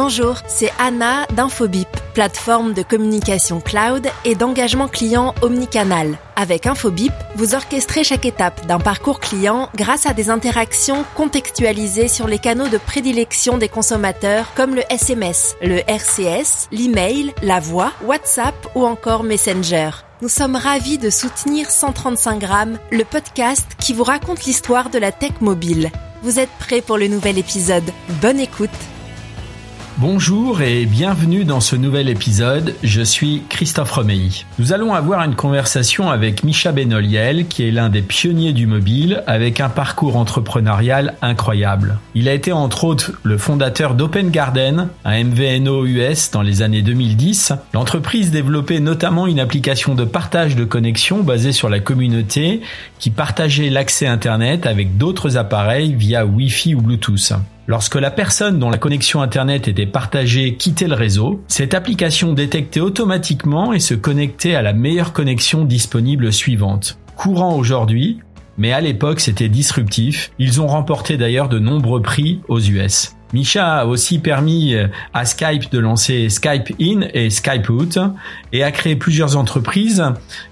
Bonjour, c'est Anna d'Infobip, plateforme de communication cloud et d'engagement client omnicanal. Avec Infobip, vous orchestrez chaque étape d'un parcours client grâce à des interactions contextualisées sur les canaux de prédilection des consommateurs comme le SMS, le RCS, l'email, la voix, WhatsApp ou encore Messenger. Nous sommes ravis de soutenir 135 grammes, le podcast qui vous raconte l'histoire de la tech mobile. Vous êtes prêts pour le nouvel épisode? Bonne écoute Bonjour et bienvenue dans ce nouvel épisode. Je suis Christophe Romeilly. Nous allons avoir une conversation avec Micha Benoliel, qui est l'un des pionniers du mobile, avec un parcours entrepreneurial incroyable. Il a été entre autres le fondateur d'Open Garden, un MVNO US dans les années 2010. L'entreprise développait notamment une application de partage de connexion basée sur la communauté qui partageait l'accès Internet avec d'autres appareils via Wi-Fi ou Bluetooth. Lorsque la personne dont la connexion Internet était partagée quittait le réseau, cette application détectait automatiquement et se connectait à la meilleure connexion disponible suivante. Courant aujourd'hui, mais à l'époque c'était disruptif. Ils ont remporté d'ailleurs de nombreux prix aux US. Misha a aussi permis euh, à Skype de lancer Skype In et Skype Out et a créé plusieurs entreprises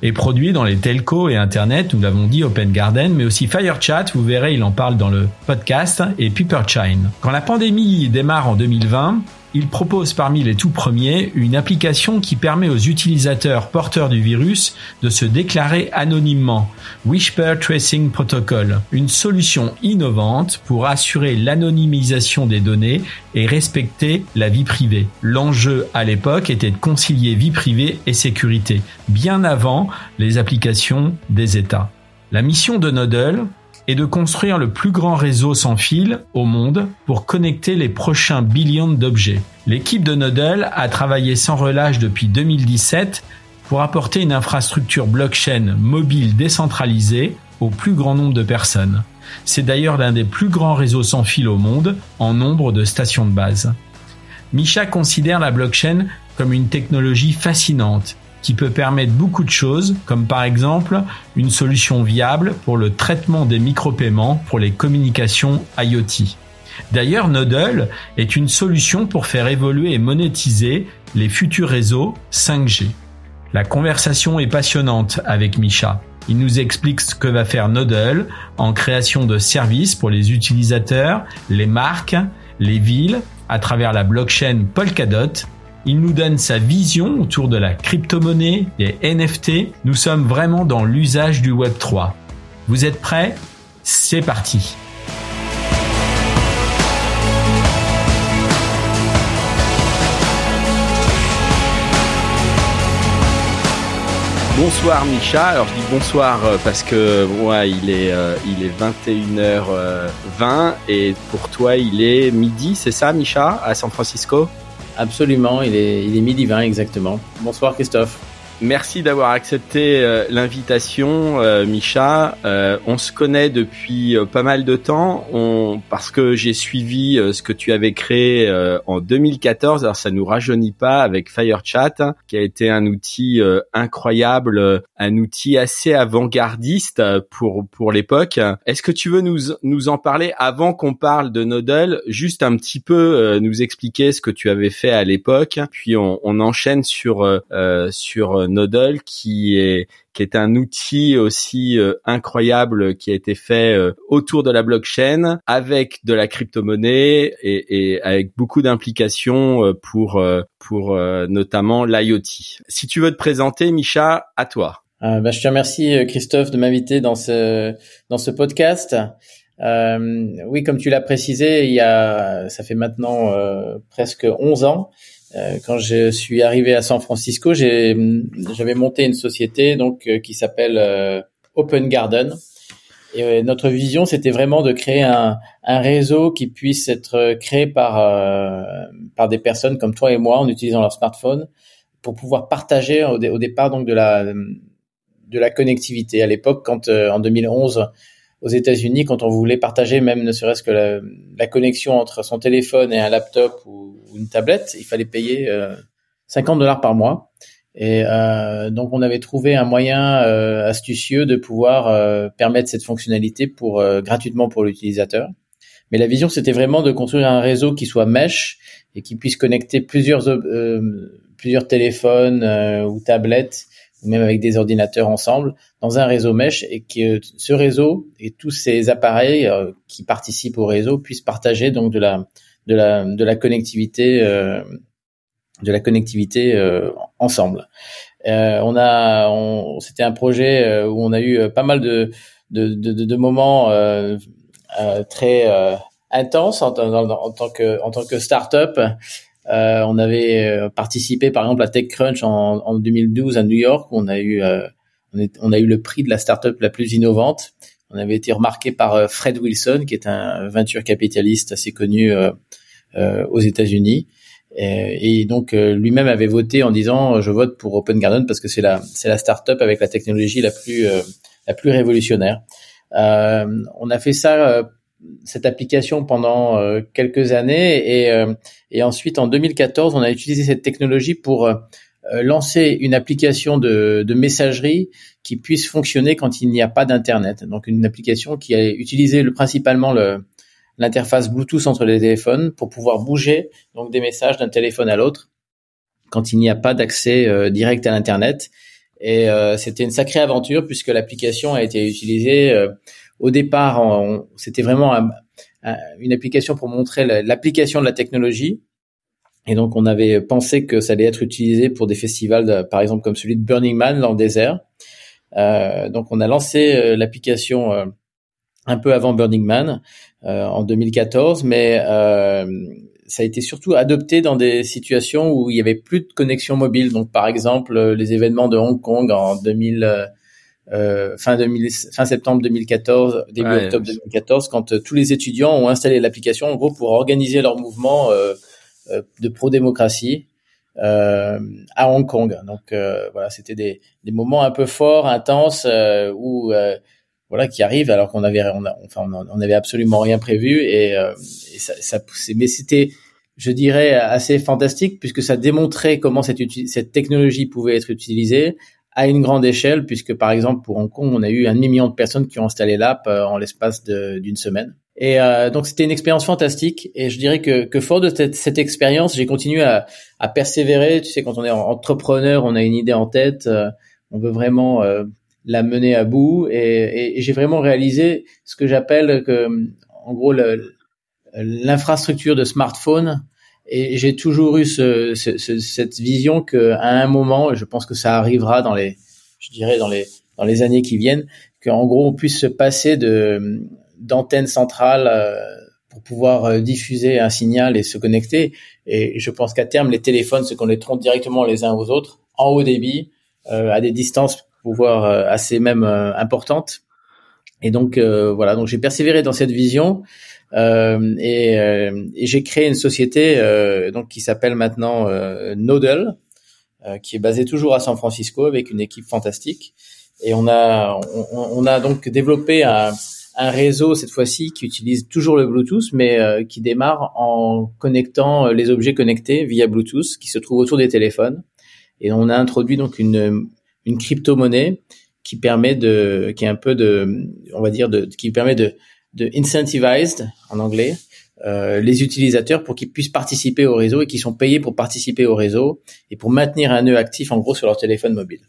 et produits dans les telcos et Internet, nous l'avons dit, Open Garden, mais aussi FireChat, vous verrez, il en parle dans le podcast, et Paperchain. Quand la pandémie démarre en 2020, il propose parmi les tout premiers une application qui permet aux utilisateurs porteurs du virus de se déclarer anonymement, Whisper Tracing Protocol, une solution innovante pour assurer l'anonymisation des données et respecter la vie privée. L'enjeu à l'époque était de concilier vie privée et sécurité, bien avant les applications des États. La mission de Nodel, et de construire le plus grand réseau sans fil au monde pour connecter les prochains billions d'objets. L'équipe de Nodel a travaillé sans relâche depuis 2017 pour apporter une infrastructure blockchain mobile décentralisée au plus grand nombre de personnes. C'est d'ailleurs l'un des plus grands réseaux sans fil au monde en nombre de stations de base. Misha considère la blockchain comme une technologie fascinante qui peut permettre beaucoup de choses, comme par exemple une solution viable pour le traitement des micro-paiements pour les communications IoT. D'ailleurs, Nodel est une solution pour faire évoluer et monétiser les futurs réseaux 5G. La conversation est passionnante avec Misha. Il nous explique ce que va faire Nodel en création de services pour les utilisateurs, les marques, les villes, à travers la blockchain Polkadot il nous donne sa vision autour de la crypto-monnaie, des NFT. Nous sommes vraiment dans l'usage du Web 3. Vous êtes prêts? C'est parti Bonsoir Micha. Alors je dis bonsoir euh, parce que moi il est euh, il est 21h20 et pour toi il est midi, c'est ça Micha à San Francisco? Absolument, il est, il est midi 20 exactement. Bonsoir Christophe. Merci d'avoir accepté euh, l'invitation, euh, Micha. Euh, on se connaît depuis pas mal de temps, on, parce que j'ai suivi ce que tu avais créé en 2014. Alors ça nous rajeunit pas avec FireChat, qui a été un outil incroyable, un outil assez avant-gardiste pour pour l'époque. Est-ce que tu veux nous nous en parler avant qu'on parle de Nodel, juste un petit peu nous expliquer ce que tu avais fait à l'époque, puis on, on enchaîne sur sur Nodel qui est qui est un outil aussi euh, incroyable qui a été fait euh, autour de la blockchain avec de la crypto-monnaie et, avec beaucoup d'implications euh, pour pour notamment l'IoT. Si tu veux te présenter, Micha, à toi. Bah, je te remercie Christophe de m'inviter dans ce dans ce podcast. oui, comme tu l'as précisé, il y a ça fait maintenant presque 11 ans euh, quand je suis arrivé à San Francisco, j'avais monté une société donc euh, qui s'appelle euh, Open Garden. Et notre vision, c'était vraiment de créer un, un, réseau qui puisse être créé par par des personnes comme toi et moi en utilisant leur smartphone pour pouvoir partager au, au départ donc de la de la connectivité. À l'époque, quand en 2011 aux États-Unis, quand on voulait partager même ne serait-ce que la, la, connexion entre son téléphone et un laptop ou, une tablette, il fallait payer euh, 50 dollars par mois. Et euh, donc on avait trouvé un moyen euh, astucieux de pouvoir euh, permettre cette fonctionnalité pour euh, gratuitement pour l'utilisateur. Mais la vision, c'était vraiment de construire un réseau qui soit mesh et qui puisse connecter plusieurs plusieurs téléphones ou tablettes même avec des ordinateurs ensemble dans un réseau mesh et que ce réseau et tous ces appareils qui participent au réseau puissent partager donc de la de la de la connectivité de la connectivité euh, ensemble. Euh, on a, on, c'était un projet euh, où on a eu pas mal de de, de, de moments très intenses en, en, tant que en tant que start-up. Euh, on avait participé par exemple à TechCrunch en, en 2012 à New York où on a eu on, est, on, a eu le prix de la start-up la plus innovante. On avait été remarqué par Fred Wilson qui est un venture capitaliste assez connu aux États-Unis et, donc euh, lui-même avait voté en disant je vote pour Open Garden parce que c'est la c'est la start-up avec la technologie la plus euh, la plus révolutionnaire. Euh, on a fait ça cette application pendant quelques années et, et ensuite en 2014 on a utilisé cette technologie pour lancer une application de, de, messagerie qui puisse fonctionner quand il n'y a pas d'internet. Donc une application qui a utilisé le, principalement le, l'interface Bluetooth entre les téléphones pour pouvoir bouger donc des messages d'un téléphone à l'autre quand il n'y a pas d'accès euh, direct à l'internet. Et euh, c'était une sacrée aventure puisque l'application a été utilisée euh, au départ. C'était vraiment une application pour montrer l'application de la technologie. Et donc on avait pensé que ça allait être utilisé pour des festivals, par exemple comme celui de Burning Man dans le désert. donc on a lancé l'application un peu avant Burning Man euh, en 2014, mais euh, ça a été surtout adopté dans des situations où il y avait plus de connexion mobile. Donc, par exemple, les événements de Hong Kong en 2000, euh, fin, 2000, fin septembre 2014, début octobre 2014, quand euh, tous les étudiants ont installé l'application, en gros, pour organiser leur mouvement euh, de pro-démocratie à Hong Kong. Donc, voilà, c'était des, des, moments un peu forts, intenses, où voilà qui arrive alors qu'on avait on enfin on, avait absolument rien prévu et, euh, et ça, ça poussait mais c'était je dirais assez fantastique puisque ça démontrait comment cette cette technologie pouvait être utilisée à une grande échelle puisque par exemple pour Hong Kong on a eu un demi million de personnes qui ont installé l'app euh, en l'espace d'une semaine. Et euh, donc c'était une expérience fantastique. Et je dirais que, que fort de cette, cette expérience j'ai continué à, à, persévérer. Tu sais quand on est entrepreneur on a une idée en tête euh, on veut vraiment la mener à bout. Et, et, j'ai vraiment réalisé ce que j'appelle que en gros l'infrastructure de smartphone et j'ai toujours eu ce, ce, cette vision que à un moment je pense que ça arrivera dans les je dirais dans les dans les années qui viennent qu'en gros on puisse se passer de d'antennes centrales euh, pour pouvoir euh, diffuser un signal et se connecter. Et je pense qu'à terme les téléphones se connecteront directement les uns aux autres en haut débit euh, à des distances pouvoir euh, assez même euh, importante. Et donc euh, voilà, donc j'ai persévéré dans cette vision et, et j'ai créé une société donc qui s'appelle maintenant Nodal, qui est basée toujours à San Francisco avec une équipe fantastique. Et on a on, a donc développé un réseau cette fois-ci qui utilise toujours le Bluetooth, mais qui démarre en connectant les objets connectés via Bluetooth qui se trouvent autour des téléphones. Et on a introduit donc une, une crypto-monnaie qui permet de, qui est un peu de, on va dire, de, qui permet de, de incentivized en anglais, euh, les utilisateurs pour qu'ils puissent participer au réseau et qui sont payés pour participer au réseau et pour maintenir un nœud actif en gros sur leur téléphone mobile.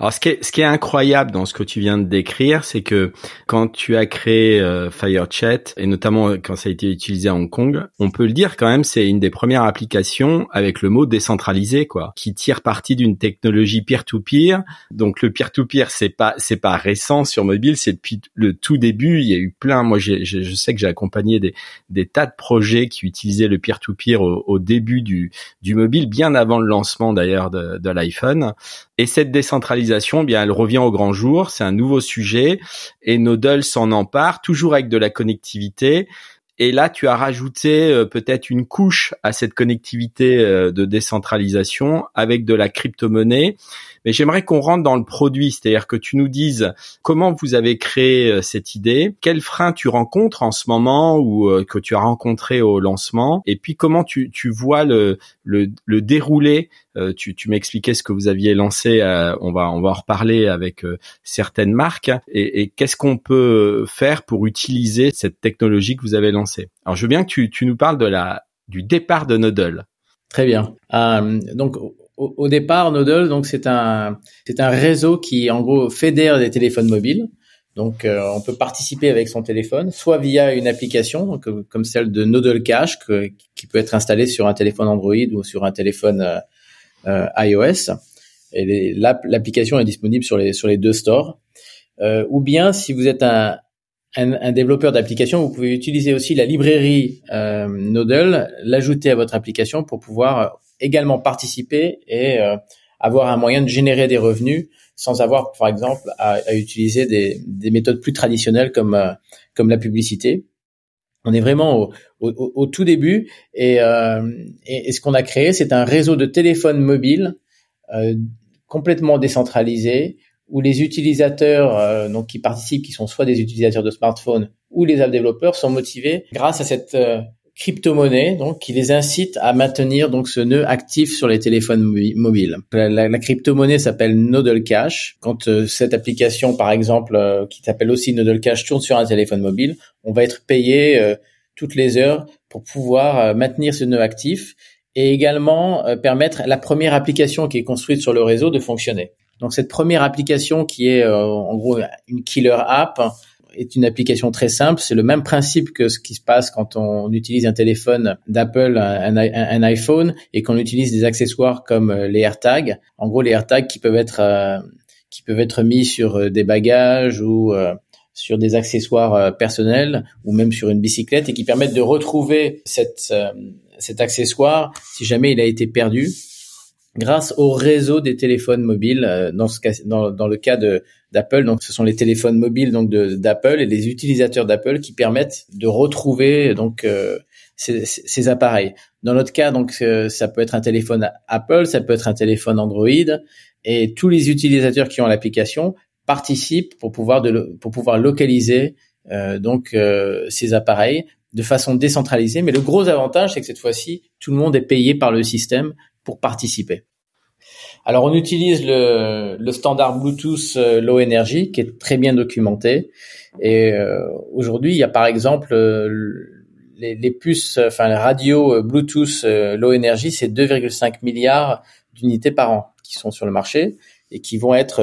Alors ce qui est ce qui est incroyable dans ce que tu viens de décrire, c'est que quand tu as créé euh, FireChat et notamment euh, quand ça a été utilisé à Hong Kong, on peut le dire quand même, c'est une des premières applications avec le mot décentralisé quoi, qui tire parti d'une technologie peer-to-peer. Donc le peer-to-peer c'est pas c'est pas récent sur mobile, c'est depuis le tout début. Il y a eu plein. Moi j'ai, je sais que j'ai accompagné des des tas de projets qui utilisaient le peer-to-peer au, au début du du mobile, bien avant le lancement d'ailleurs de, de l'iPhone. Et cette décentralisation, eh bien, elle revient au grand jour. C'est un nouveau sujet et Nodal s'en empare, toujours avec de la connectivité. Et là, tu as rajouté euh, peut-être une couche à cette connectivité euh, de décentralisation avec de la crypto-monnaie. Mais j'aimerais qu'on rentre dans le produit, c'est-à-dire que tu nous dises comment vous avez créé euh, cette idée, quels freins tu rencontres en ce moment ou que tu as rencontré au lancement, et puis comment tu, tu vois le, le, le déroulé. tu, tu m'expliquais ce que vous aviez lancé, on va on va en reparler avec certaines marques, et, qu'est-ce qu'on peut faire pour utiliser cette technologie que vous avez lancée? Alors je veux bien que tu, tu nous parles de la du départ de Nodel. Très bien. Euh, donc au, au, départ, Nodel, donc c'est un c'est un réseau qui en gros fédère des téléphones mobiles. Donc euh, on peut participer avec son téléphone, soit via une application donc, euh, comme celle de Nodel Cash que, qui peut être installée sur un téléphone Android ou sur un téléphone euh, iOS. Et l'application est disponible sur les sur les deux stores. ou bien si vous êtes un, un, un développeur d'application, vous pouvez utiliser aussi la librairie euh, Nodel, l'ajouter à votre application pour pouvoir également participer et euh, avoir un moyen de générer des revenus sans avoir, par exemple, à, à utiliser des, des, méthodes plus traditionnelles comme euh, comme la publicité. On est vraiment au, au, au tout début et, euh, et, et ce qu'on a créé, c'est un réseau de téléphones mobiles euh, complètement décentralisé où les utilisateurs euh, donc qui participent, qui sont soit des utilisateurs de smartphones ou les app développeurs, sont motivés grâce à cette euh, crypto-monnaie donc qui les incite à maintenir donc ce nœud actif sur les téléphones mobiles. La, la, crypto-monnaie s'appelle Nodal Cash. Quand euh, cette application par exemple euh, qui s'appelle aussi Nodal Cash tourne sur un téléphone mobile, on va être payé euh, toutes les heures pour pouvoir maintenir ce nœud actif et également permettre la première application qui est construite sur le réseau de fonctionner. Donc cette première application qui est euh, en gros une killer app est une application très simple. C'est le même principe que ce qui se passe quand on utilise un téléphone d'Apple, un, iPhone, et qu'on utilise des accessoires comme euh, les AirTags. En gros, les AirTags qui peuvent être euh, qui peuvent être mis sur des bagages ou sur des accessoires personnels ou même sur une bicyclette et qui permettent de retrouver cette, cet accessoire si jamais il a été perdu grâce au réseau des téléphones mobiles. Euh, dans, ce cas, dans, le cas d'Apple, donc ce sont les téléphones mobiles d'Apple et les utilisateurs d'Apple qui permettent de retrouver euh, ces, appareils. Dans notre cas, donc euh, ça peut être un téléphone Apple, ça peut être un téléphone Android, et tous les utilisateurs qui ont l'application participent pour pouvoir localiser ces appareils de façon décentralisée. Mais le gros avantage, c'est que cette fois-ci, tout le monde est payé par le système pour participer. Alors on utilise le, standard Bluetooth euh, Low Energy qui est très bien documenté. Et euh, aujourd'hui, il y a par exemple euh, les, puces, enfin les radios Bluetooth Low Energy, c'est 2,5 milliards d'unités par an qui sont sur le marché et qui vont être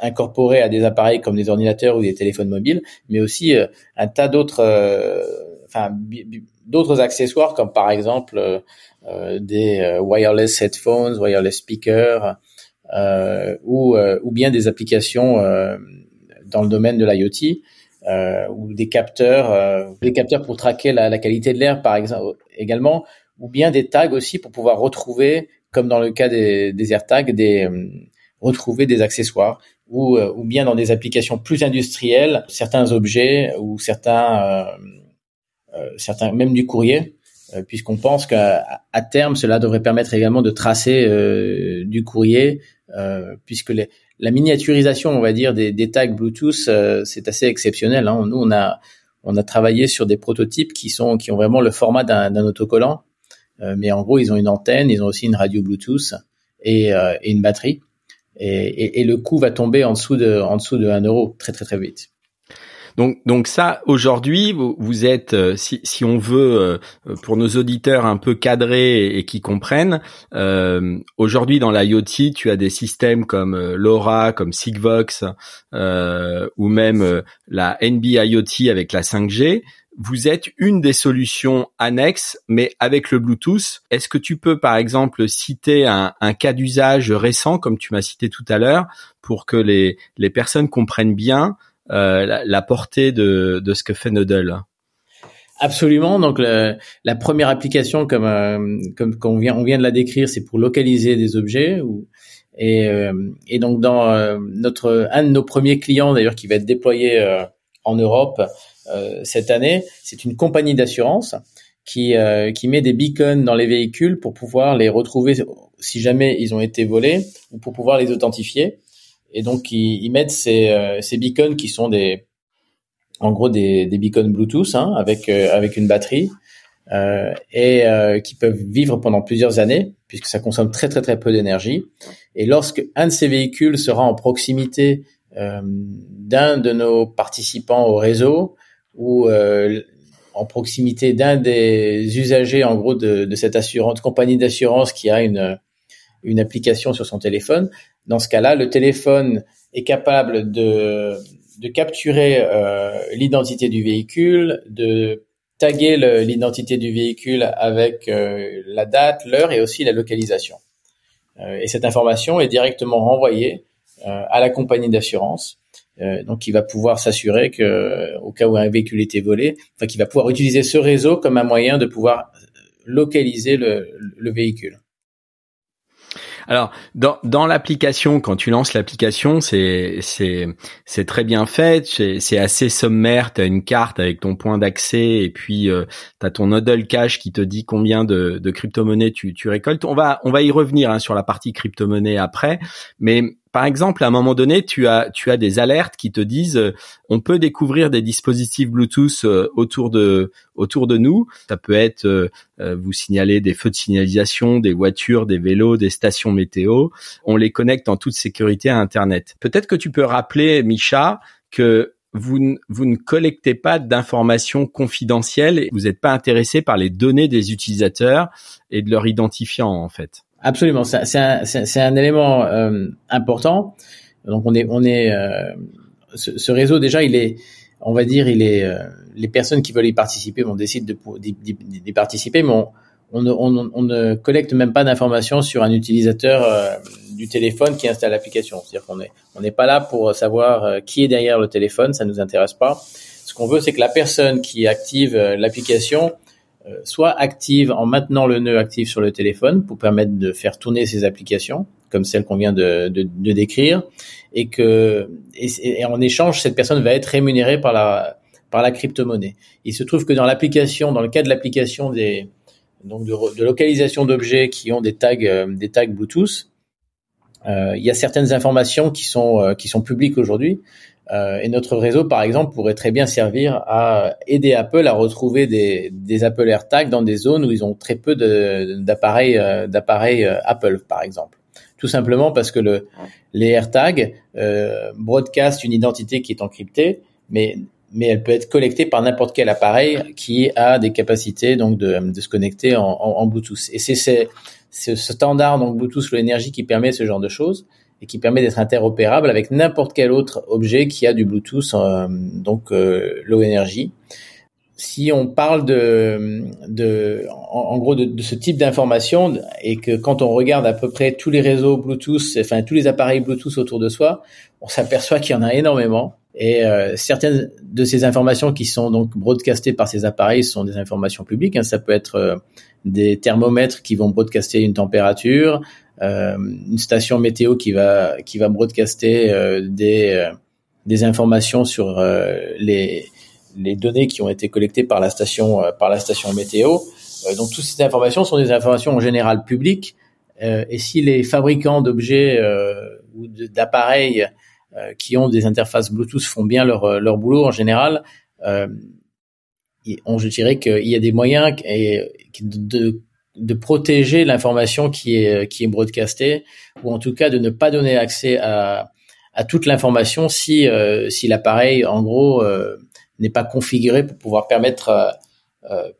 incorporées à des appareils comme des ordinateurs ou des téléphones mobiles, mais aussi un tas d'autres, enfin d'autres accessoires comme par exemple euh, des euh, wireless headphones, wireless speakers, euh, ou, ou bien des applications dans le domaine de l'IoT. Euh, ou des capteurs, euh, des capteurs pour traquer la, la qualité de l'air, par exemple, également, ou bien des tags aussi pour pouvoir retrouver, comme dans le cas des, des AirTags, des retrouver des accessoires, ou, ou bien dans des applications plus industrielles, certains objets ou certains, certains même du courrier euh, puisqu'on pense qu'à terme, cela devrait permettre également de tracer euh, du courrier, euh, puisque les, la miniaturisation, on va dire, des, des tags Bluetooth, c'est assez exceptionnel. Hein. Nous, on a travaillé sur des prototypes qui sont qui ont vraiment le format d'un autocollant, mais en gros, ils ont une antenne, ils ont aussi une radio Bluetooth et, une batterie, et, le coût va tomber en dessous de en dessous de 1 euro très très très vite. Donc, donc ça, aujourd'hui, vous, vous, êtes, euh, si, si on veut, euh, pour nos auditeurs un peu cadrés et, qui comprennent, euh, aujourd'hui dans l'IoT, tu as des systèmes comme euh, LoRa, comme Sigvox, euh, ou même la NB IoT avec la 5G. Vous êtes une des solutions annexes, mais avec le Bluetooth. Est-ce que tu peux, par exemple, citer un, un cas d'usage récent, comme tu m'as cité tout à l'heure, pour que les, les personnes comprennent bien euh, la, portée de, de ce que fait Nodel. Absolument. Donc la première application, comme euh, comme qu'on vient on vient de la décrire, c'est pour localiser des objets. Ou, et, euh, et donc dans notre un de nos premiers clients d'ailleurs qui va être déployé en Europe cette année, c'est une compagnie d'assurance qui qui met des beacons dans les véhicules pour pouvoir les retrouver si jamais ils ont été volés ou pour pouvoir les authentifier. Et donc ils, ils mettent ces, euh, ces beacons qui sont des, en gros des, des beacons Bluetooth hein, avec euh, avec une batterie euh, et euh, qui peuvent vivre pendant plusieurs années puisque ça consomme très très très peu d'énergie. Et lorsque un de ces véhicules sera en proximité d'un de nos participants au réseau ou en proximité d'un des usagers, en gros, de, de cette assurance, compagnie d'assurance qui a une, une application sur son téléphone. Dans ce cas-là, le téléphone est capable de, capturer euh, l'identité du véhicule, de taguer l'identité du véhicule avec euh, la date, l'heure et aussi la localisation. Euh, et cette information est directement renvoyée à la compagnie d'assurance. donc, il va pouvoir s'assurer que, au cas où un véhicule était volé, enfin, qu'il va pouvoir utiliser ce réseau comme un moyen de pouvoir localiser le véhicule. Alors dans, l'application, quand tu lances l'application, c'est très bien fait, c'est assez sommaire. Tu as une carte avec ton point d'accès et puis euh, tu as ton nodal cache qui te dit combien de, de crypto-monnaies tu, tu récoltes. On va on va y revenir hein, sur la partie crypto-monnaie après, mais par exemple, à un moment donné, tu as tu as des alertes qui te disent euh, on peut découvrir des dispositifs Bluetooth euh, autour de nous. Ça peut être euh, vous signaler des feux de signalisation, des voitures, des vélos, des stations météo. On les connecte en toute sécurité à Internet. Peut-être que tu peux rappeler, Micha, que vous, vous ne collectez pas d'informations confidentielles et vous n'êtes pas intéressé par les données des utilisateurs et de leur identifiant en fait. Absolument, c'est un, un, élément euh, important. Donc on est, on est, euh, ce, ce, réseau déjà, il est, on va dire, il est, euh, les personnes qui veulent y participer, on décide d'y participer, mais on, on, on, on, ne collecte même pas d'informations sur un utilisateur du téléphone qui installe l'application. C'est-à-dire qu'on est, on n'est pas là pour savoir qui est derrière le téléphone, ça nous intéresse pas. Ce qu'on veut, c'est que la personne qui active l'application euh, soit active en maintenant le nœud actif sur le téléphone pour permettre de faire tourner ces applications comme celle qu'on vient de, de, de, décrire et que et, en échange cette personne va être rémunérée par la par la crypto-monnaie. Il se trouve que dans l'application, dans le cas de l'application des donc de, de localisation d'objets qui ont des tags euh, des tags Bluetooth, euh, il y a certaines informations qui sont euh, qui sont publiques aujourd'hui euh, et notre réseau, par exemple, pourrait très bien servir à aider Apple à retrouver des, des Apple AirTags dans des zones où ils ont très peu d'appareils euh, d'appareils euh, Apple, par exemple. Tout simplement parce que le, les AirTags euh, broadcast une identité qui est encryptée, mais mais elle peut être collectée par n'importe quel appareil qui a des capacités donc de, de se connecter en, en, en Bluetooth. Et c'est ce standard donc Bluetooth Low Energy qui permet ce genre de choses et qui permet d'être interopérable avec n'importe quel autre objet qui a du Bluetooth, euh, donc euh, low energy. Si on parle de, de en, gros de, ce type d'information et que quand on regarde à peu près tous les réseaux Bluetooth, enfin tous les appareils Bluetooth autour de soi, on s'aperçoit qu'il y en a énormément. Et euh, certaines de ces informations qui sont donc broadcastées par ces appareils sont des informations publiques. Hein. Ça peut être euh, des thermomètres qui vont broadcaster une température, une station météo qui va qui va broadcaster euh, des euh, des informations sur les les données qui ont été collectées par la station par la station météo. donc toutes ces informations sont des informations en général publiques. et si les fabricants d'objets ou d'appareils qui ont des interfaces Bluetooth font bien leur leur boulot en général, on je dirais qu'il y a des moyens et, de, de protéger l'information qui est qui est broadcastée ou en tout cas de ne pas donner accès à à toute l'information si euh, si l'appareil en gros euh, n'est pas configuré pour pouvoir permettre euh,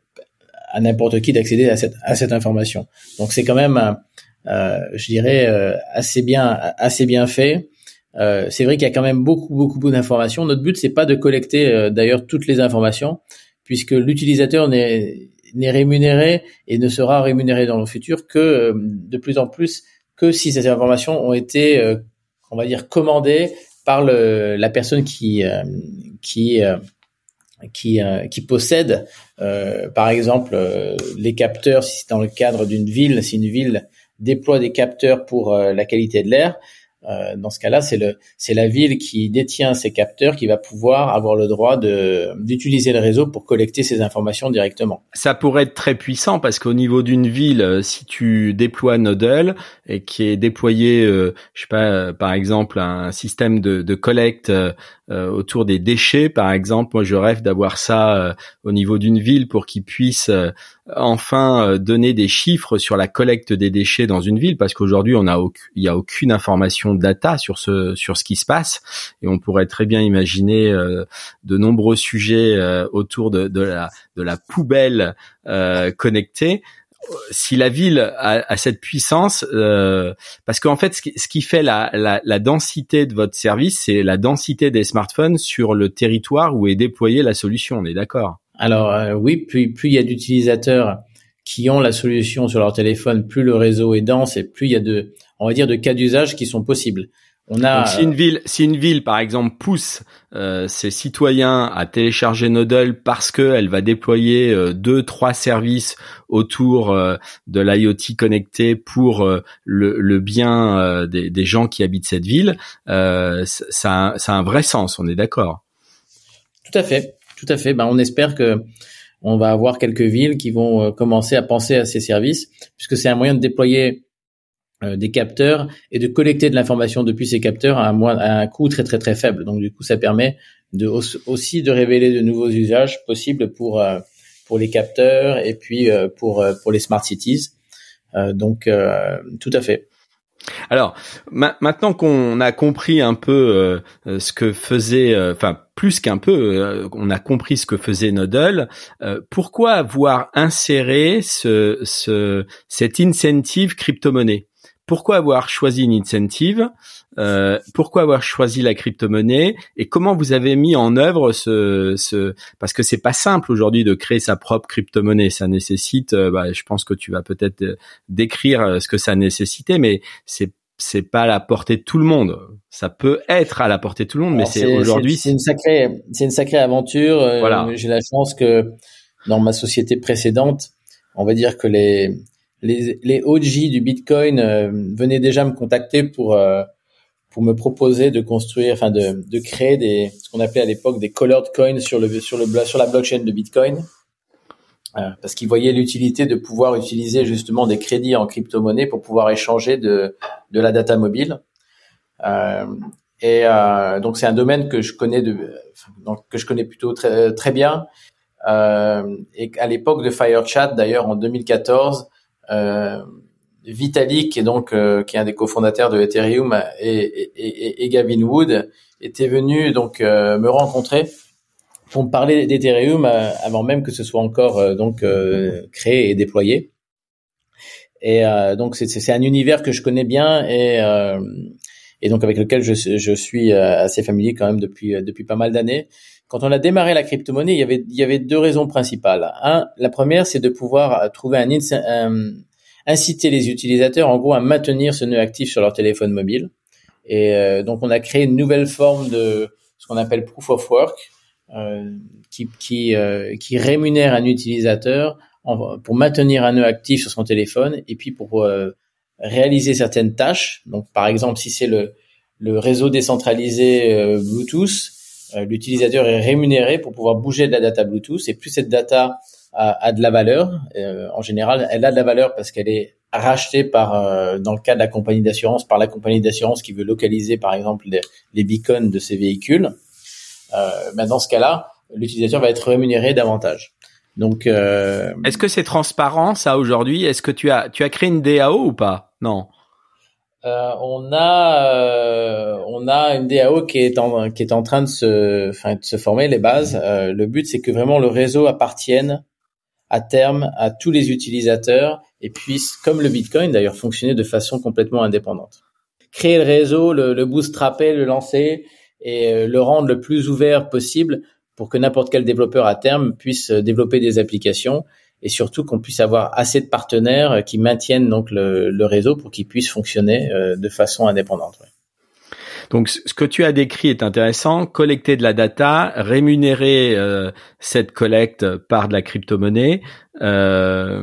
à n'importe qui d'accéder à cette à cette information. Donc c'est quand même je dirais assez bien assez bien fait. c'est vrai qu'il y a quand même beaucoup beaucoup beaucoup d'informations. Notre but c'est pas de collecter d'ailleurs toutes les informations puisque l'utilisateur n'est n'est rémunéré et ne sera rémunéré dans le futur que euh, de plus en plus que si ces informations ont été, euh, on va dire, commandées par le, la personne qui euh, qui qui, qui possède, par exemple, les capteurs. Si c'est dans le cadre d'une ville, si une ville déploie des capteurs pour la qualité de l'air, euh, dans ce cas-là, c'est le c'est la ville qui détient ces capteurs qui va pouvoir avoir le droit de d'utiliser le réseau pour collecter ces informations directement. Ça pourrait être très puissant parce qu'au niveau d'une ville, euh, si tu déploies Nodel et qui est déployé, euh, je sais pas, par exemple un système de, de collecte autour des déchets, par exemple. Moi, je rêve d'avoir ça au niveau d'une ville pour qu'ils puissent enfin donner des chiffres sur la collecte des déchets dans une ville, parce qu'aujourd'hui, on a il y a aucune information data sur ce sur ce qui se passe, et on pourrait très bien imaginer de nombreux sujets autour de, de la de la poubelle connectée si la ville a, cette puissance, euh, parce qu'en fait, ce qui, fait la, la, densité de votre service, c'est la densité des smartphones sur le territoire où est déployée la solution. On est d'accord? Alors euh, oui, plus plus il y a d'utilisateurs qui ont la solution sur leur téléphone, plus le réseau est dense et plus il y a de, on va dire, de cas d'usage qui sont possibles. On a si une ville, si une ville par exemple pousse euh, ses citoyens à télécharger Nodle parce qu'elle va déployer euh, deux, trois services autour euh, de l'IoT connecté pour euh, le, le, bien des, des, gens qui habitent cette ville, ça, ça a un vrai sens. On est d'accord. Tout à fait, tout à fait. Ben, on espère que on va avoir quelques villes qui vont commencer à penser à ces services, puisque c'est un moyen de déployer euh, des capteurs et de collecter de l'information depuis ces capteurs à un, à un coût très très très faible. Donc du coup, ça permet de aussi de révéler de nouveaux usages possibles pour euh, pour les capteurs et puis euh, pour pour les smart cities. donc tout à fait. Alors maintenant qu'on a compris un peu ce que faisait, enfin plus qu'un peu, on a compris ce que faisait Nodle. pourquoi avoir inséré ce, ce cette incentive crypto-monnaie? Pourquoi avoir choisi une incentive, euh, pourquoi avoir choisi la crypto-monnaie et comment vous avez mis en œuvre ce, ce parce que c'est pas simple aujourd'hui de créer sa propre crypto-monnaie, ça nécessite, euh, bah, je pense que tu vas peut-être euh, décrire ce que ça nécessitait, mais c'est c'est pas à la portée de tout le monde. Ça peut être à la portée de tout le monde, mais c'est aujourd'hui. C'est une sacrée, c'est une sacrée aventure. Voilà. J'ai la chance que dans ma société précédente, on va dire que les les, les OG du Bitcoin euh, venaient déjà me contacter pour euh, pour me proposer de construire, enfin de, de créer des ce qu'on appelait à l'époque des colored coins sur le sur le sur la blockchain de Bitcoin, euh, parce qu'ils voyaient l'utilité de pouvoir utiliser justement des crédits en crypto-monnaie pour pouvoir échanger de de la data mobile. Euh, et euh, donc c'est un domaine que je connais de que je connais plutôt très très bien. et à l'époque de FireChat, d'ailleurs en 2014, euh, Vitalik, qui est donc euh, qui est un des cofondateurs de Ethereum, et, et, Gavin Wood étaient venus donc euh, me rencontrer pour me parler d'Ethereum avant même que ce soit encore donc créé et déployé. Et donc c'est un univers que je connais bien et et donc avec lequel je, je suis assez familier quand même depuis depuis pas mal d'années. Quand on a démarré la crypto-monnaie, il y avait, il y avait deux raisons principales. Un, la première, c'est de pouvoir trouver un, inciter les utilisateurs, en gros, à maintenir ce nœud actif sur leur téléphone mobile. Et euh, donc, on a créé une nouvelle forme de ce qu'on appelle proof of work, euh, qui, qui, euh, qui rémunère un utilisateur pour maintenir un nœud actif sur son téléphone et puis pour euh, réaliser certaines tâches. Donc, par exemple, si c'est le, le réseau décentralisé euh, Bluetooth, euh, l'utilisateur est rémunéré pour pouvoir bouger de la data Bluetooth et plus cette data a, de la valeur, euh, en général, elle a de la valeur parce qu'elle est rachetée par, euh, dans le cas de la compagnie d'assurance, par la compagnie d'assurance qui veut localiser, par exemple, les, beacons de ses véhicules. Euh, ben dans ce cas-là, l'utilisateur va être rémunéré davantage. Donc, est-ce que c'est transparent ça aujourd'hui? Est-ce que tu as tu as créé une DAO ou pas? Non. Euh, on a euh, on a une DAO qui est en qui est en train de se enfin de se former les bases. Euh, le but c'est que vraiment le réseau appartienne à terme à tous les utilisateurs et puisse comme le Bitcoin d'ailleurs fonctionner de façon complètement indépendante. Créer le réseau, le, le bootstrapper, le lancer et le rendre le plus ouvert possible pour que n'importe quel développeur à terme puisse développer des applications et surtout qu'on puisse avoir assez de partenaires qui maintiennent donc le, réseau pour qu'il puisse fonctionner euh, de façon indépendante. Donc, ce que tu as décrit est intéressant. Collecter de la data, rémunérer euh, cette collecte par de la crypto-monnaie. Euh,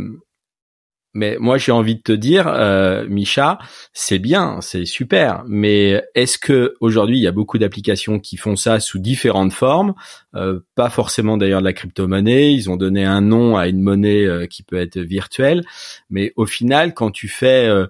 mais moi j'ai envie de te dire, euh, Micha, c'est bien, c'est super, mais est-ce que aujourd'hui il y a beaucoup d'applications qui font ça sous différentes formes, euh, pas forcément d'ailleurs de la crypto-monnaie, ils ont donné un nom à une monnaie euh, qui peut être virtuelle, mais au final quand tu fais euh,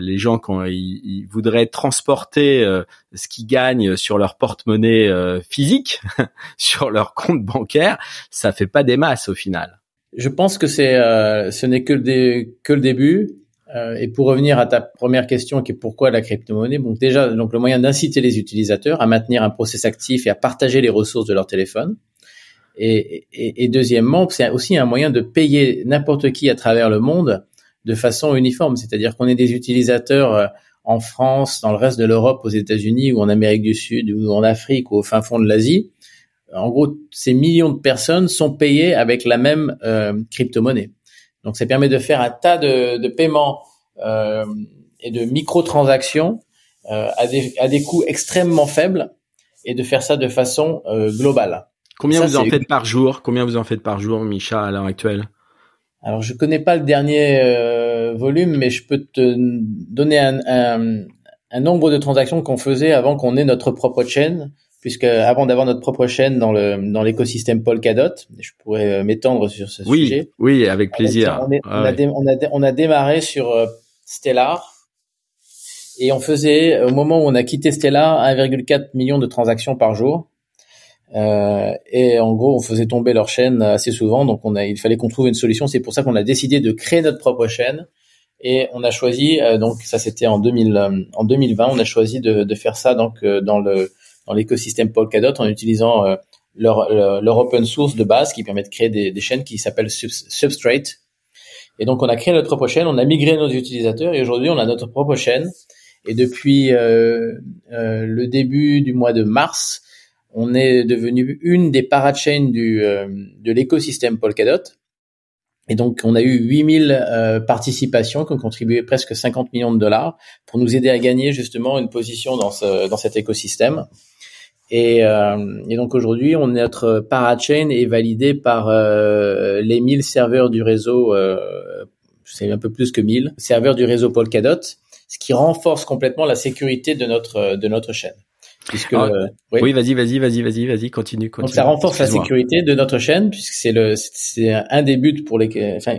les gens quand ils, ils voudraient transporter ce qu'ils gagnent sur leur porte-monnaie physique, sur leur compte bancaire, ça fait pas des masses au final. Je pense que c'est, euh, ce n'est que le, que le début. Euh, et pour revenir à ta première question, qui est pourquoi la crypto-monnaie déjà, donc le moyen d'inciter les utilisateurs à maintenir un process actif et à partager les ressources de leur téléphone. Et, et, et deuxièmement, c'est aussi un moyen de payer n'importe qui à travers le monde de façon uniforme. C'est-à-dire qu'on est des utilisateurs euh, en France, dans le reste de l'Europe, aux États-Unis ou en Amérique du Sud ou en Afrique ou au fin fond de l'Asie en gros, ces millions de personnes sont payées avec la même euh, crypto-monnaie. Donc, ça permet de faire un tas de, de paiements euh, et de microtransactions euh, à, des, à des coûts extrêmement faibles et de faire ça de façon euh, globale. Combien vous en faites par jour? Combien vous en faites par jour, Micha, à l'heure actuelle? Alors, je connais pas le dernier euh, volume, mais je peux te donner un, un, un nombre de transactions qu'on faisait avant qu'on ait notre propre chaîne puisque avant d'avoir notre propre chaîne dans le dans l'écosystème Polkadot, je pourrais euh, m'étendre sur ce oui, sujet. Oui, avec plaisir. On, a, on, a, démarré sur euh, Stellar et on faisait au moment où on a quitté Stellar 1,4 million de transactions par jour. Euh, et en gros, on faisait tomber leur chaîne assez souvent, donc on a, il fallait qu'on trouve une solution. C'est pour ça qu'on a décidé de créer notre propre chaîne. Et on a choisi, euh, donc ça c'était en 2000, en 2020, on a choisi de, de faire ça donc dans le dans l'écosystème Polkadot en utilisant euh, leur, leur, open source de base qui permet de créer des, des chaînes qui s'appellent Substrate. Et donc on a créé notre propre chaîne, on a migré nos utilisateurs et aujourd'hui on a notre propre chaîne. Et depuis euh, euh, le début du mois de mars, on est devenu une des parachains du euh, de l'écosystème Polkadot. Et donc, on a eu 8000 euh, participations qui ont contribué presque 50 millions de dollars pour nous aider à gagner justement une position dans, ce, dans cet écosystème. Et, euh, et donc aujourd'hui, on notre parachain est validé par euh, les 1000 serveurs du réseau, euh, c'est un peu plus que 1000 serveurs du réseau Polkadot, ce qui renforce complètement la sécurité de notre de notre chaîne. Puisque, ah, oui, vas-y, vas-y, vas-y, vas-y, vas-y, continue, continue. Donc ça renforce la sécurité de notre chaîne puisque c'est le c'est un des buts pour lesquels, enfin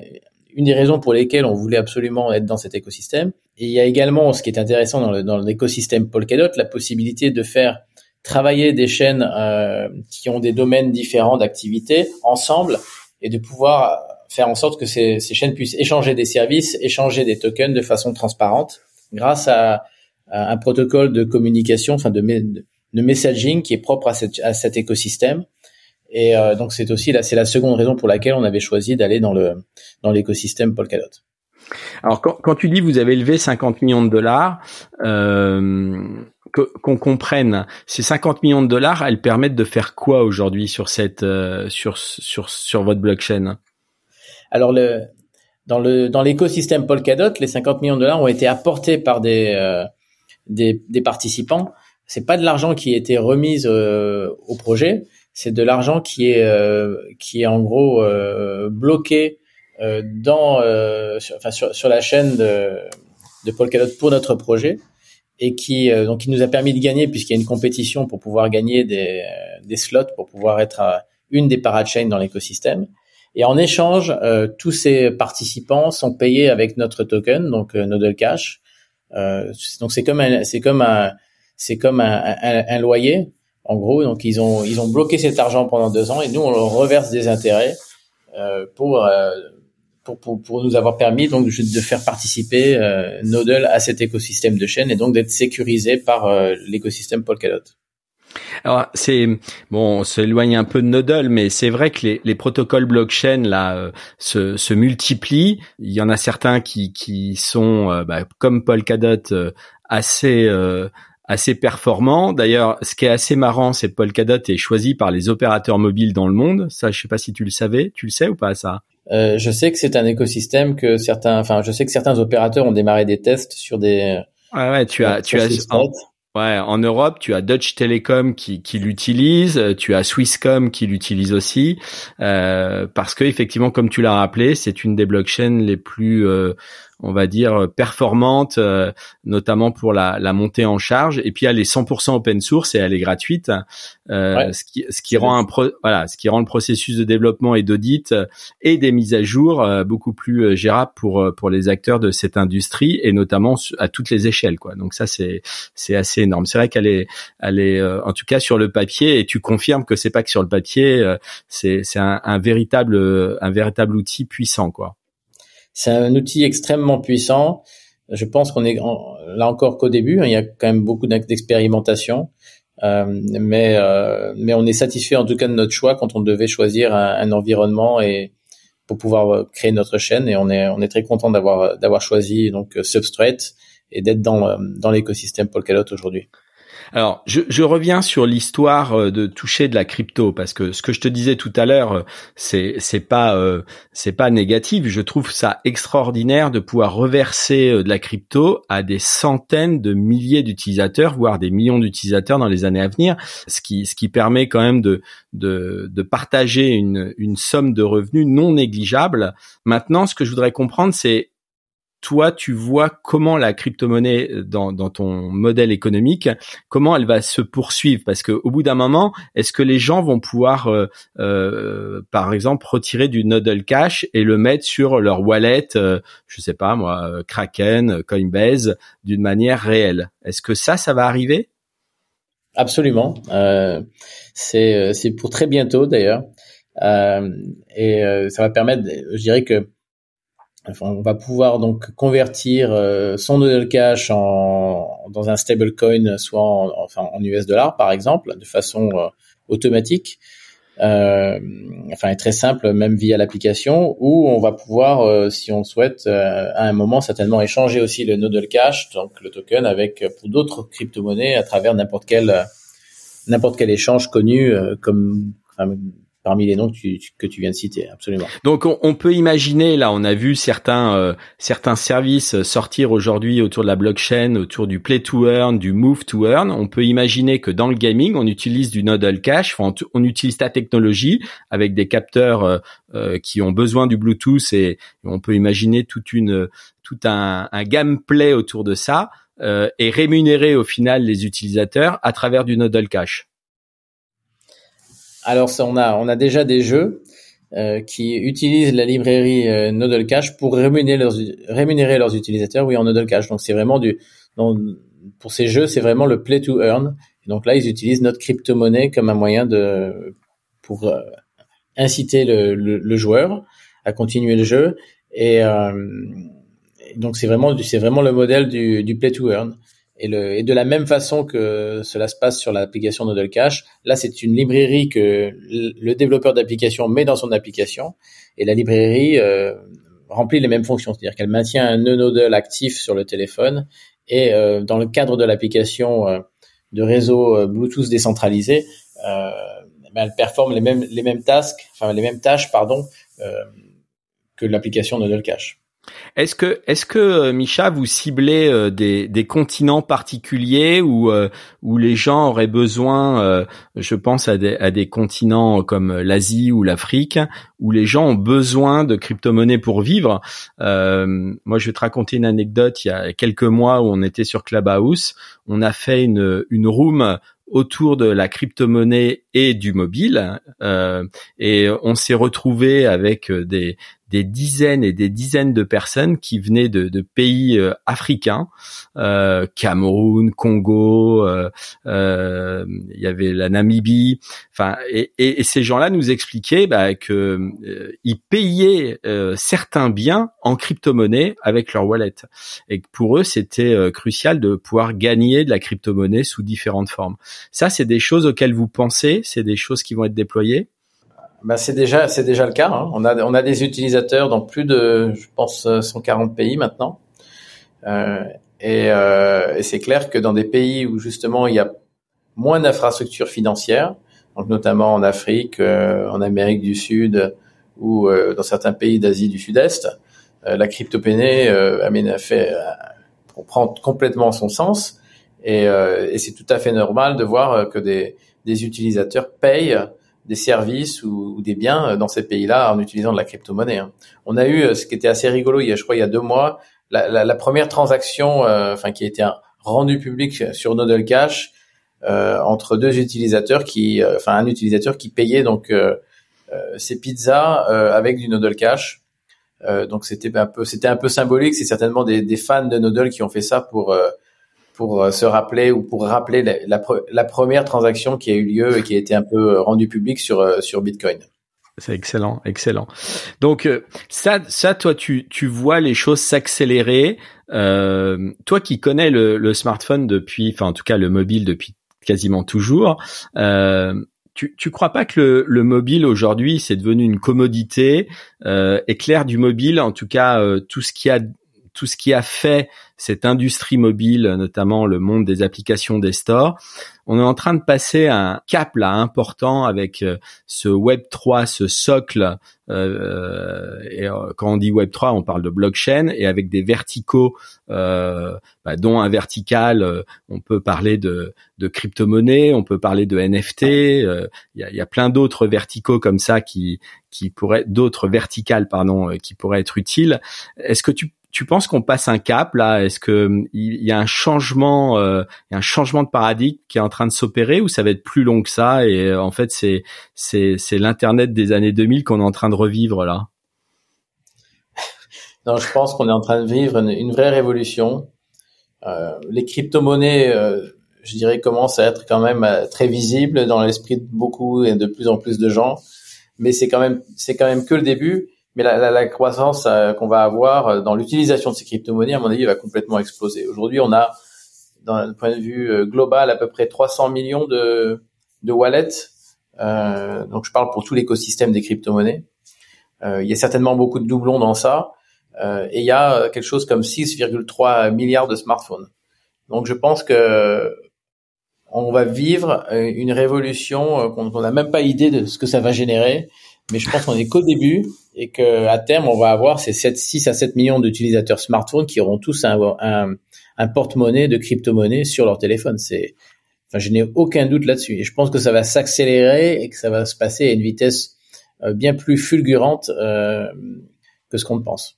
une des raisons pour lesquelles on voulait absolument être dans cet écosystème. Et il y a également, ce qui est intéressant dans, le, dans l'écosystème Polkadot, la possibilité de faire travailler des chaînes euh, qui ont des domaines différents d'activité ensemble et de pouvoir faire en sorte que ces, ces, chaînes puissent échanger des services, échanger des tokens de façon transparente grâce à, un protocole de communication, enfin de, de, messaging qui est propre à, cette, à cet écosystème. Et euh, donc c'est aussi là, c'est la seconde raison pour laquelle on avait choisi d'aller dans le dans l'écosystème Polkadot. Alors quand, quand, tu dis vous avez levé 50 millions de dollars, euh, qu'on comprenne, ces 50 millions de dollars, elles permettent de faire quoi aujourd'hui sur cette euh, sur sur sur votre blockchain? Alors le dans le dans l'écosystème Polkadot, les 50 millions de dollars ont été apportés par des euh, des, des, participants. C'est pas de l'argent qui a été remis euh, au projet, c'est de l'argent qui est euh, qui est en gros bloqué dans sur, enfin sur, sur la chaîne de de Polkadot pour notre projet et qui euh, donc qui nous a permis de gagner puisqu'il y a une compétition pour pouvoir gagner des, euh, des slots pour pouvoir être euh, une des parachains dans l'écosystème. Et en échange, tous ces participants sont payés avec notre token, donc Nodal Cash. donc c'est comme un, c'est comme un, c'est comme un, un, un, loyer, en gros. Donc ils ont ils ont bloqué cet argent pendant deux ans et nous on leur reverse des intérêts pour pour, pour, pour, nous avoir permis donc de faire participer euh, Nodal à cet écosystème de chaîne et donc d'être sécurisé par euh, l'écosystème Polkadot. Alors c'est bon, on s'éloigne un peu de Nodal, mais c'est vrai que les, les, protocoles blockchain là euh, se, se, multiplient. Il y en a certains qui qui sont euh, bah, comme Polkadot assez assez performants. D'ailleurs, ce qui est assez marrant, c'est Polkadot est choisi par les opérateurs mobiles dans le monde. Ça, je sais pas si tu le savais. Tu le sais ou pas ça? Euh, je sais que c'est un écosystème que certains, enfin, je sais que certains opérateurs ont démarré des tests sur des. Ouais, ouais, tu as, tu as, Ouais, en Europe, tu as Deutsche Telekom qui, qui l'utilise, tu as Swisscom qui l'utilise aussi, euh, parce que effectivement, comme tu l'as rappelé, c'est une des blockchains les plus euh, on va dire performante, euh, notamment pour la, la, montée en charge. Et puis elle est 100% open source et elle est gratuite, euh, ce qui, ce qui rend un voilà, ce qui rend le processus de développement et d'audit euh, et des mises à jour beaucoup plus gérable pour pour les acteurs de cette industrie et notamment à toutes les échelles quoi. Donc ça c'est c'est assez énorme. C'est vrai qu'elle est elle est en tout cas sur le papier et tu confirmes que c'est pas que sur le papier, c'est c'est un, un véritable un véritable outil puissant quoi. C'est un outil extrêmement puissant. Je pense qu'on est là encore qu'au début. Hein. il y a quand même beaucoup d'expérimentation, euh, mais euh, mais on est satisfait en tout cas de notre choix quand on devait choisir un, environnement et pour pouvoir euh, créer notre chaîne. Et on est on est très content d'avoir d'avoir choisi donc Substrate et d'être dans dans l'écosystème Polkadot aujourd'hui. Alors, je, reviens sur l'histoire euh, de toucher de la crypto parce que ce que je te disais tout à l'heure, euh, c'est c'est pas euh, c'est pas négatif. Je trouve ça extraordinaire de pouvoir reverser de la crypto à des centaines de milliers d'utilisateurs, voire des millions d'utilisateurs dans les années à venir, ce qui ce qui permet quand même de de, de partager une une somme de revenus non négligeable. Maintenant, ce que je voudrais comprendre, c'est toi, tu vois comment la crypto-monnaie euh, dans, dans, ton modèle économique, comment elle va se poursuivre? Parce que au bout d'un moment, est-ce que les gens vont pouvoir, euh, euh, par exemple, retirer du nodal cash et le mettre sur leur wallet, euh, je sais pas moi, Kraken, Coinbase, d'une manière réelle? Est-ce que ça, ça va arriver? Absolument. c'est c'est pour très bientôt d'ailleurs. et ça va permettre, je dirais que on va pouvoir donc convertir euh, son nodal cash en, dans un stablecoin, soit en, enfin en US dollars par exemple, de façon euh, automatique. Euh, enfin, est très simple, même via l'application, où on va pouvoir, euh, si on souhaite, à un moment certainement échanger aussi le nodal cash, donc le token, avec pour d'autres crypto-monnaies à travers n'importe quel n'importe quel échange connu, comme parmi les noms que tu, que tu viens de citer, absolument. Donc on, peut imaginer, là on a vu certains euh, certains services sortir aujourd'hui autour de la blockchain, autour du play to earn, du move to earn. On peut imaginer que dans le gaming, on utilise du nodal cash, on, on utilise ta technologie avec des capteurs euh, euh, qui ont besoin du Bluetooth et on peut imaginer toute une tout un, un gameplay autour de ça et rémunérer au final les utilisateurs à travers du nodal cash. Alors ça, on a on a déjà des jeux euh, qui utilisent la librairie euh, pour rémunérer leurs rémunérer leurs utilisateurs oui en Nodal Cash. Donc c'est vraiment du pour ces jeux, c'est vraiment le play to earn. Et donc là, ils utilisent notre crypto-monnaie comme un moyen de pour euh, inciter le, le, joueur à continuer le jeu et donc c'est vraiment c'est vraiment le modèle du, du play to earn. Et, le, et, de la même façon que cela se passe sur l'application Nodal Cash, là c'est une librairie que le développeur d'application met dans son application et la librairie euh, remplit les mêmes fonctions, c'est-à-dire qu'elle maintient un nœud actif sur le téléphone et euh, dans le cadre de l'application euh, de réseau euh, Bluetooth décentralisé, euh, ben, elle performe les mêmes les mêmes tâches, enfin les mêmes tâches pardon que l'application Nodal Cash. Est-ce que, est-ce que euh, Micha, vous ciblez euh, des, des continents particuliers où euh, où les gens auraient besoin, je pense à des, à des continents comme l'Asie ou l'Afrique, où les gens ont besoin de crypto-monnaies pour vivre? moi, je vais te raconter une anecdote. Il y a quelques mois où on était sur Clubhouse, on a fait une une room autour de la crypto-monnaie et du mobile. et on s'est retrouvé avec des, des dizaines et des dizaines de personnes qui venaient de, de pays euh, africains, euh, Cameroun, Congo, euh, euh, il y avait la Namibie, enfin, et, et, ces gens-là nous expliquaient bah, que ils payaient certains biens en crypto-monnaie avec leur wallet, et que pour eux c'était crucial de pouvoir gagner de la crypto-monnaie sous différentes formes. Ça, c'est des choses auxquelles vous pensez, c'est des choses qui vont être déployées? Bah, c'est déjà c'est déjà le cas. Hein. On a on a des utilisateurs dans plus de je pense 140 pays maintenant. Euh, et, euh, et c'est clair que dans des pays où justement il y a moins d'infrastructures financières, donc notamment en Afrique, euh, en Amérique du Sud ou euh, dans certains pays d'Asie du Sud-Est, euh, la amène à fait prend complètement son sens Et, et c'est tout à fait normal de voir que des, des utilisateurs payent des services ou, des biens dans ces pays-là en utilisant de la crypto-monnaie. Hein. On a eu ce qui était assez rigolo, il y a, je crois, il y a deux mois, la, première transaction, enfin qui a été rendue publique sur Nodal Cash euh, entre deux utilisateurs qui, euh, enfin un utilisateur qui payait donc euh, ses pizzas avec du Nodal Cash. donc c'était un peu, c'était un peu symbolique. C'est certainement des, des, fans de Nodal qui ont fait ça pour pour se rappeler ou pour rappeler la, la, première transaction qui a eu lieu et qui a été un peu rendue publique sur sur Bitcoin. C'est excellent, excellent. Donc ça, ça, toi, tu, tu vois les choses s'accélérer. Euh, toi qui connais le, le, smartphone depuis, enfin en tout cas le mobile depuis quasiment toujours. Euh, tu, tu crois pas que le, le mobile aujourd'hui c'est devenu une commodité euh, Éclair du mobile, en tout cas euh, tout ce qui a tout ce qui a fait cette industrie mobile, notamment le monde des applications des stores, on est en train de passer un cap là important avec euh, ce Web 3, ce socle. Euh, et euh, quand on dit Web 3, on parle de blockchain et avec des verticaux, euh, bah, dont un vertical, on peut parler de, de crypto-monnaie, on peut parler de NFT. Il y, a, y, a, plein d'autres verticaux comme ça qui qui pourraient, d'autres verticales pardon, qui pourraient être utiles. Est-ce que tu tu penses qu'on passe un cap là? Est-ce que il y a un changement, euh, un changement de paradigme qui est en train de s'opérer ou ça va être plus long que ça Et euh, en fait, c'est c'est c'est l'internet des années 2000 qu'on est en train de revivre là? Non, je pense qu'on est en train de vivre une, vraie révolution. Euh, les crypto-monnaies, euh, je dirais, commencent à être quand même très visibles dans l'esprit de beaucoup et de plus en plus de gens. Mais c'est quand même c'est quand même que le début mais la, la, la croissance euh, qu'on va avoir euh, dans l'utilisation de ces crypto-monnaies, à mon avis, va complètement exploser. Aujourd'hui, on a, d'un point de vue euh, global, à peu près 300 millions de, de wallets. Euh, donc, je parle pour tout l'écosystème des crypto-monnaies. Euh, il y a certainement beaucoup de doublons dans ça. Et il y a quelque chose comme 6,3 milliards de smartphones. Donc, je pense que on va vivre une révolution qu'on n'a même pas idée de ce que ça va générer mais je pense qu'on est qu'au début et que à terme on va avoir ces 7, 6 à 7 millions d'utilisateurs smartphones qui auront tous un, un, porte-monnaie de crypto-monnaie sur leur téléphone. C'est, enfin, je n'ai aucun doute là-dessus. Et je pense que ça va s'accélérer et que ça va se passer à une vitesse euh, bien plus fulgurante euh, que ce qu'on pense.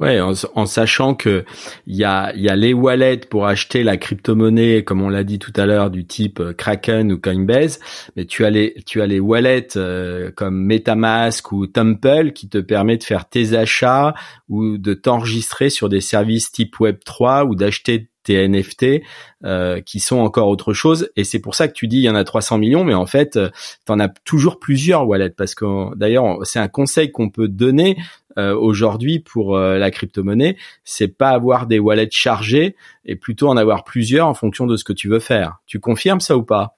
Ouais, en, sachant que il y a, y a les wallets pour acheter la crypto-monnaie, comme on l'a dit tout à l'heure, du type euh, Kraken ou Coinbase, mais tu as les, tu as les wallets euh, comme MetaMask ou Temple qui te permet de faire tes achats ou de t'enregistrer sur des services type Web3 ou d'acheter tes NFT euh, qui sont encore autre chose. Et c'est pour ça que tu dis il y en a 300 millions mais en fait euh, tu en as toujours plusieurs wallets parce que d'ailleurs c'est un conseil qu'on peut donner euh, aujourd'hui pour euh, la crypto-monnaie, c'est pas avoir des wallets chargés et plutôt en avoir plusieurs en fonction de ce que tu veux faire. Tu confirmes ça ou pas?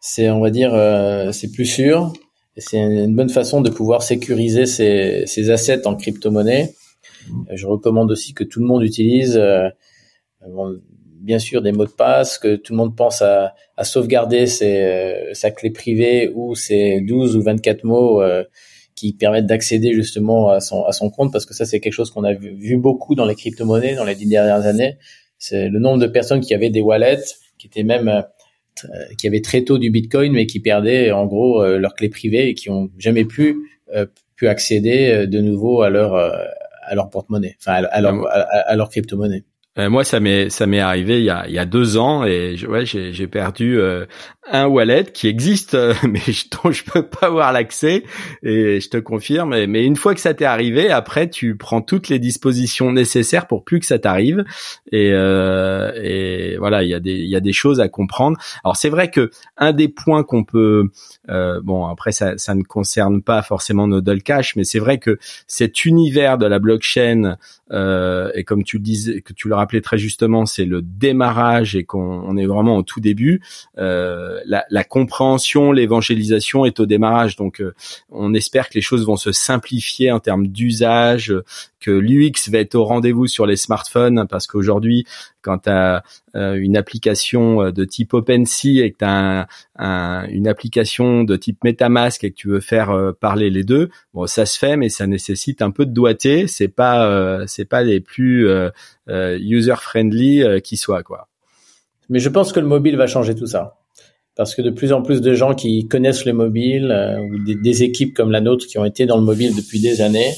C'est, on va dire, euh, c'est plus sûr. C'est une bonne façon de pouvoir sécuriser ses, assets en crypto-monnaie. Je recommande aussi que tout le monde utilise, bien sûr, des mots de passe, que tout le monde pense à, sauvegarder sa clé privée ou ses 12 ou 24 mots qui permettent d'accéder justement à son, à son compte, parce que ça, c'est quelque chose qu'on a vu, beaucoup dans les crypto-monnaies dans les dix dernières années. C'est le nombre de personnes qui avaient des wallets, qui étaient même, euh, qui avaient très tôt du Bitcoin, mais qui perdaient en gros euh, leur clé privée et qui ont jamais pu, euh, pu accéder de nouveau à leur, à leur porte-monnaie, enfin à, leur, à leur crypto-monnaie. Euh, moi, ça m'est ça m'est arrivé il y a il y a deux ans et ouais j'ai j'ai perdu euh, un wallet qui existe euh, mais dont je peux pas avoir l'accès et je te confirme. Mais, une fois que ça t'est arrivé, après tu prends toutes les dispositions nécessaires pour plus que ça t'arrive et et voilà il y a des y a des choses à comprendre. Alors c'est vrai que un des points qu'on peut bon après ça ça ne concerne pas forcément Nodal Cash mais c'est vrai que cet univers de la blockchain et comme tu le disais que tu le rappelé très justement, c'est le démarrage et qu'on est vraiment au tout début. Euh, la, la, compréhension, l'évangélisation est au démarrage, donc euh, on espère que les choses vont se simplifier en termes d'usage, que l'UX va être au rendez-vous sur les smartphones parce qu'aujourd'hui, quand tu as euh, une application euh, de type OpenSea et que tu as une application de type MetaMask et que tu veux faire euh, parler les deux, bon ça se fait mais ça nécessite un peu de doigté, c'est pas c'est pas les plus user friendly qui soient quoi. Mais je pense que le mobile va changer tout ça. Parce que de plus en plus de gens qui connaissent le mobile, euh, ou des, équipes comme la nôtre qui ont été dans le mobile depuis des années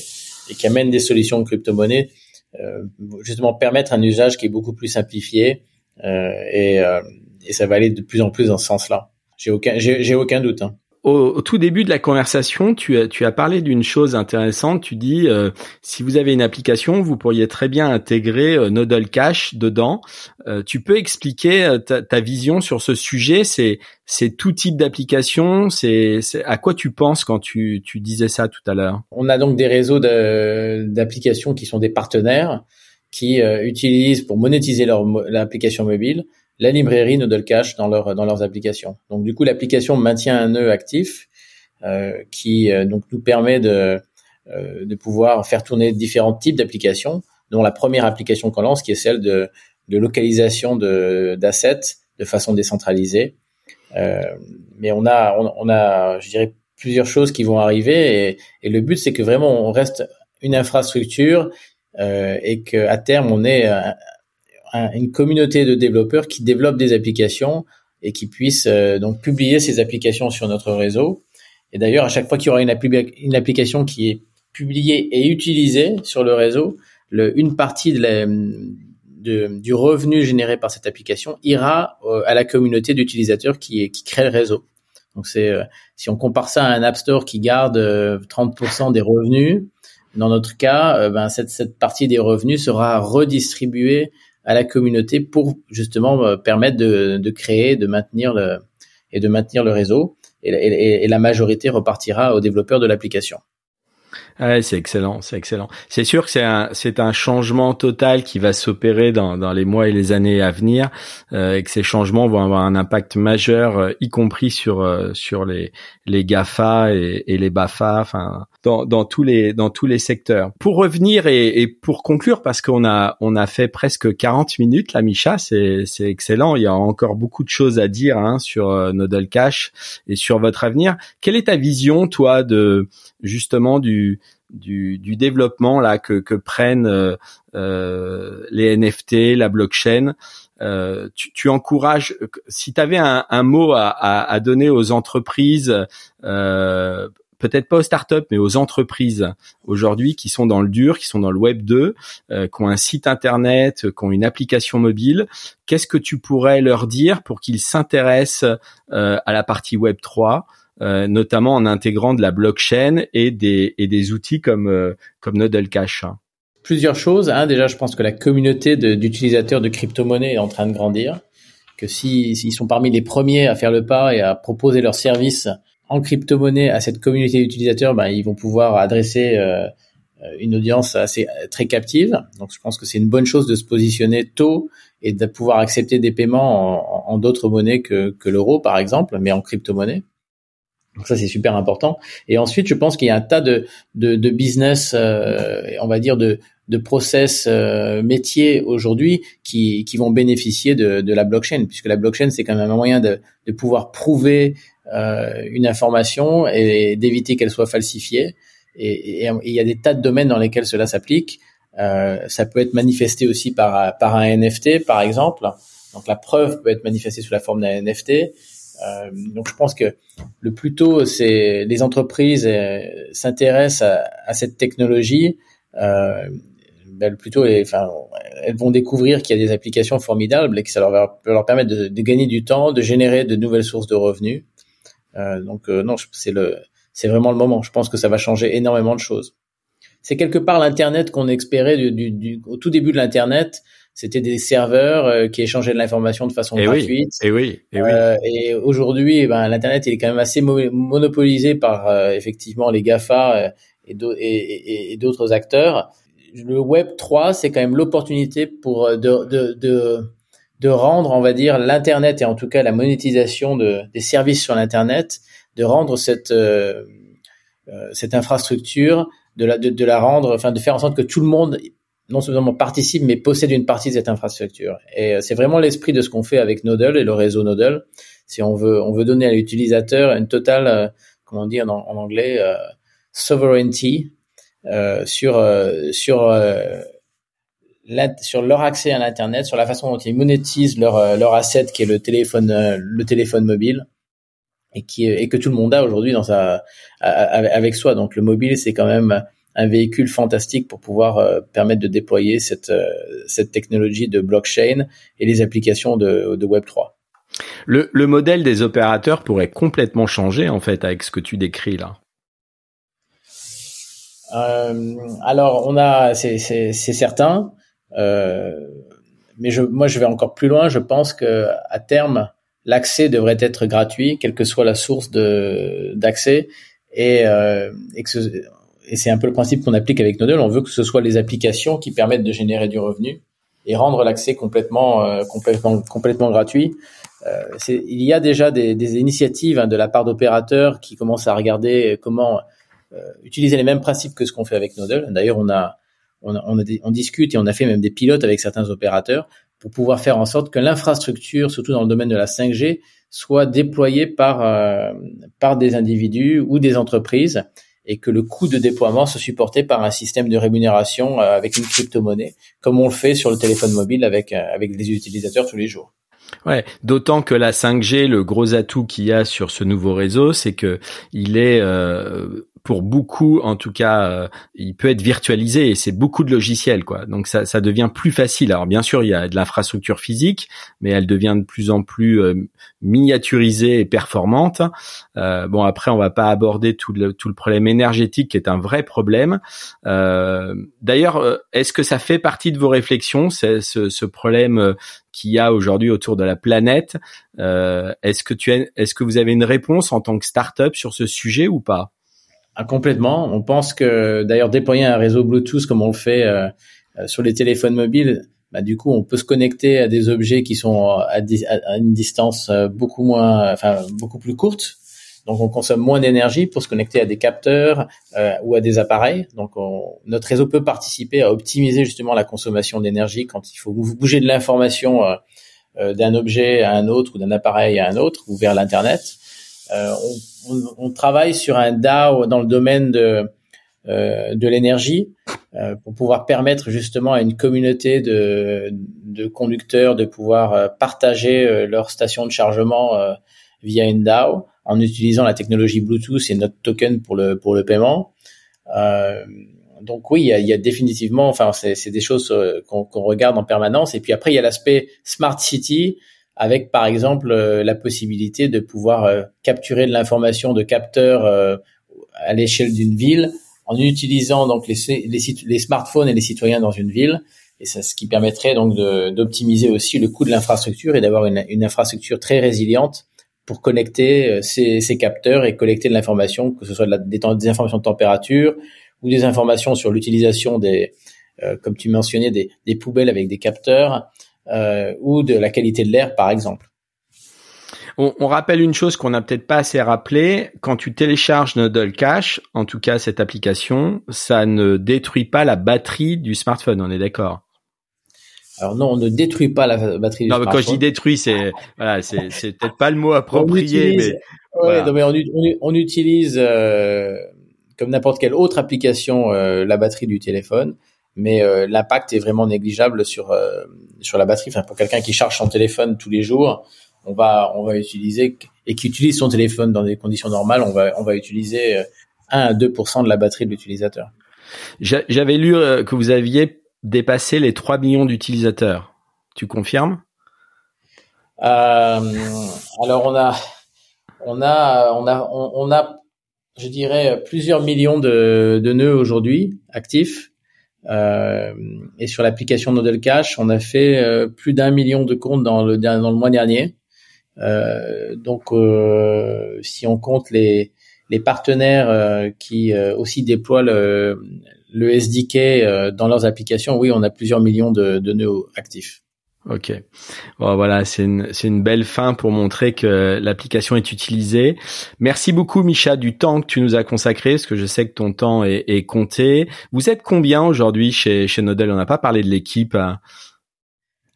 et qui amènent des solutions de crypto-monnaie, euh, justement permettre un usage qui est beaucoup plus simplifié euh, et, euh, et, ça va aller de plus en plus dans ce sens-là. J'ai aucun, j'ai aucun doute. Hein au, tout début de la conversation, tu as, tu as parlé d'une chose intéressante. Tu dis, euh, si vous avez une application, vous pourriez très bien intégrer euh, Nodal Cash dedans. Euh, tu peux expliquer euh, ta, ta, vision sur ce sujet C'est c'est tout type d'application. C'est à quoi tu penses quand tu, tu disais ça tout à l'heure? On a donc des réseaux d'applications qui sont des partenaires qui utilisent pour monétiser leur l'application mobile la librairie Nodal Cache dans, leur, dans leurs applications. Donc du coup, l'application maintient un nœud actif euh, qui euh, donc nous permet de, euh, de pouvoir faire tourner différents types d'applications, dont la première application qu'on lance, qui est celle de, de localisation d'assets de, façon décentralisée. Euh, mais on a, on, a, je dirais, plusieurs choses qui vont arriver et, et le but, c'est que vraiment on reste une infrastructure euh, et qu'à terme on une communauté de développeurs qui développent des applications et qui puissent euh, donc publier ces applications sur notre réseau. Et d'ailleurs, à chaque fois qu'il y aura une, application qui est publiée et utilisée sur le réseau, une partie de, du revenu généré par cette application ira euh, à la communauté d'utilisateurs qui, qui crée le réseau. Donc c'est euh, si on compare ça à un App Store qui garde 30% des revenus, dans notre cas, ben cette, cette partie des revenus sera redistribuée à la communauté pour justement euh, permettre de, de créer, de maintenir le et de maintenir le réseau. Et, et, et la majorité repartira aux développeurs de l'application. Ouais, c'est excellent, c'est excellent. C'est sûr que c'est un un changement total qui va s'opérer dans dans les mois et les années à venir, euh, et que ces changements vont avoir un impact majeur, euh, y compris sur euh, sur les les Gafa et, et les Bafa, enfin dans dans tous les dans tous les secteurs. Pour revenir et, et pour conclure, parce qu'on a on a fait presque 40 minutes, la Micha, c'est c'est excellent. Il y a encore beaucoup de choses à dire hein, sur euh, Nodal Cash et sur votre avenir. Quelle est ta vision, toi, de justement du du, du développement là que, que prennent euh, euh les NFT, la blockchain? Euh, tu, tu, encourages, si tu avais un, un, mot à, à, à, donner aux entreprises, euh, peut-être pas aux startups, mais aux entreprises aujourd'hui qui sont dans le dur, qui sont dans le Web 2, euh, qui ont un site internet, qui ont une application mobile, qu'est-ce que tu pourrais leur dire pour qu'ils s'intéressent euh, à la partie Web 3 euh, notamment en intégrant de la blockchain et des, et des outils comme, euh, comme Nodal Cash? Plusieurs choses. Hein. Déjà, je pense que la communauté d'utilisateurs de, crypto-monnaies est en train de grandir. Que s'ils si, sont parmi les premiers à faire le pas et à proposer leurs services en crypto-monnaie à cette communauté d'utilisateurs, ben, ils vont pouvoir adresser euh, une audience assez très captive. Donc, je pense que c'est une bonne chose de se positionner tôt et de pouvoir accepter des paiements en, en d'autres monnaies que, que l'euro, par exemple, mais en crypto-monnaie. Donc ça c'est super important. Et ensuite, je pense qu'il y a un tas de de, de business, euh, on va dire de de process euh, métiers aujourd'hui qui qui vont bénéficier de la blockchain, puisque la blockchain c'est quand même un moyen de de pouvoir prouver euh, une information et d'éviter qu'elle soit falsifiée. Et, il y a des tas de domaines dans lesquels cela s'applique. Euh, ça peut être manifesté aussi par par un NFT par exemple. Donc la preuve peut être manifestée sous la forme d'un NFT. Euh, donc je pense que le plus tôt c'est les entreprises s'intéressent à, cette technologie, ben, le plus tôt enfin, elles vont découvrir qu'il y a des applications formidables et que ça leur va leur permettre de, de gagner du temps, de générer de nouvelles sources de revenus. Euh, donc euh, non, c'est le c'est vraiment le moment. Je pense que ça va changer énormément de choses. C'est quelque part l'internet qu'on espérait du, du, du, au tout début de l'internet c'était des serveurs euh, qui échangeaient de l'information de façon et gratuite. et oui, et oui. Euh, et aujourd'hui, eh ben, l'internet il est quand même assez monopolisé par effectivement les Gafa et d'autres acteurs. Le Web 3, c'est quand même l'opportunité pour de, de, de, de, rendre, on va dire, l'internet et en tout cas la monétisation de, des services sur l'internet, de rendre cette cette infrastructure, de la, de, de la rendre, enfin de faire en sorte que tout le monde non seulement participe, mais possède une partie de cette infrastructure. Et euh, c'est vraiment l'esprit de ce qu'on fait avec Nodal et le réseau Nodal. Si on veut, on veut donner à l'utilisateur une totale, euh, comment dire en, en anglais, euh, sovereignty euh, sur sur sur leur accès à l'internet, sur la façon dont ils monétisent leur euh, leur asset qui est le téléphone euh, le téléphone mobile et qui et que tout le monde a aujourd'hui dans sa avec soi. Donc le mobile c'est quand même un véhicule fantastique pour pouvoir euh, permettre de déployer cette cette technologie de blockchain et les applications de, de Web 3. Le, le modèle des opérateurs pourrait complètement changer en fait avec ce que tu décris là. Euh, alors on a c'est certain. Euh, mais je, moi, je vais encore plus loin. Je pense que à terme, l'accès devrait être gratuit, quelle que soit la source d'accès, et, euh, et, et c'est un peu le principe qu'on applique avec Nodel. On veut que ce soit les applications qui permettent de générer du revenu et rendre l'accès complètement, complètement, complètement gratuit. Euh, il y a déjà des, des initiatives hein, de la part d'opérateurs qui commencent à regarder comment utiliser les mêmes principes que ce qu'on fait avec Nodel. D'ailleurs, on a on, on, on, discute et on a fait même des pilotes avec certains opérateurs pour pouvoir faire en sorte que l'infrastructure, surtout dans le domaine de la 5G, soit déployée par euh, par des individus ou des entreprises et que le coût de déploiement soit supporté par un système de rémunération euh, avec une crypto-monnaie, comme on le fait sur le téléphone mobile avec euh, avec les utilisateurs tous les jours. Ouais, d'autant que la 5G, le gros atout qu'il y a sur ce nouveau réseau, c'est que il est euh, pour beaucoup, en tout cas, euh, il peut être virtualisé et c'est beaucoup de logiciels, quoi. Donc ça, ça devient plus facile. Alors bien sûr, il y a de l'infrastructure physique, mais elle devient de plus en plus euh, miniaturisée et performante. Euh, bon, après, on va pas aborder tout le, tout le problème énergétique qui est un vrai problème. Euh, D'ailleurs, est-ce que ça fait partie de vos réflexions, ce, ce problème qu'il y a aujourd'hui autour de la planète? Est-ce que tu est-ce que vous avez une réponse en tant que start-up sur ce sujet ou pas? Ah, complètement. On pense que d'ailleurs déployer un réseau Bluetooth comme on le fait euh, euh, sur les téléphones mobiles, bah, du coup on peut se connecter à des objets qui sont à, une distance euh, beaucoup moins, enfin beaucoup plus courte. Donc on consomme moins d'énergie pour se connecter à des capteurs ou à des appareils. Donc notre réseau peut participer à optimiser justement la consommation d'énergie quand il faut bouger de l'information d'un objet à un autre ou d'un appareil à un autre ou vers l'internet. Euh, on, on, travaille sur un DAO dans le domaine de euh, l'énergie euh, pour pouvoir permettre justement à une communauté de, conducteurs de pouvoir partager leur station de chargement via une DAO en utilisant la technologie Bluetooth et notre token pour le pour le paiement. Euh, donc oui, il y a, il y a définitivement, enfin c'est des choses qu'on regarde en permanence. Et puis après, il y a l'aspect smart city avec par exemple euh, la possibilité de pouvoir euh, capturer de l'information de capteurs euh, à l'échelle d'une ville en utilisant donc les, les, les, smartphones et les citoyens dans une ville. Et c'est ce qui permettrait donc d'optimiser aussi le coût de l'infrastructure et d'avoir une, une, infrastructure très résiliente pour connecter ces, ces capteurs et collecter de l'information que ce soit des, des, informations de température ou des informations sur l'utilisation des comme tu mentionnais des, des poubelles avec des capteurs. euh, ou de la qualité de l'air, par exemple. On, on, rappelle une chose qu'on n'a peut-être pas assez rappelé. Quand tu télécharges Nodal Cache, en tout cas cette application, ça ne détruit pas la batterie du smartphone. On est d'accord? Alors non, on ne détruit pas la batterie du non, smartphone. Non, quand je dis détruit, c'est voilà, c'est, c'est peut-être pas le mot approprié, mais, ouais, non, mais on, on, utilise euh, comme n'importe quelle autre application euh, la batterie du téléphone mais euh, l'impact est vraiment négligeable sur euh, sur la batterie. Enfin, pour quelqu'un qui charge son téléphone tous les jours, on va on va utiliser et qui utilise son téléphone dans des conditions normales, on va on va utiliser 1 euh, à 2 de la batterie de l'utilisateur. J'avais lu que vous aviez dépassé les 3 millions d'utilisateurs. Tu confirmes? Euh, Alors on a on a on a on, a je dirais plusieurs millions de, de nœuds aujourd'hui actifs euh, et sur l'application Nodel Cash, on a fait euh, plus d'un million de comptes dans le, dans le mois dernier. Euh, donc, si on compte les, les partenaires qui aussi déploient le, le SDK dans leurs applications, oui, on a plusieurs millions de, de nœuds actifs. Ok. Bon, voilà, c'est une, c'est une belle fin pour montrer que l'application est utilisée. Merci beaucoup, Micha, du temps que tu nous as consacré, parce que je sais que ton temps est, est compté. Vous êtes combien aujourd'hui chez, chez Nodel? On n'a pas parlé de l'équipe.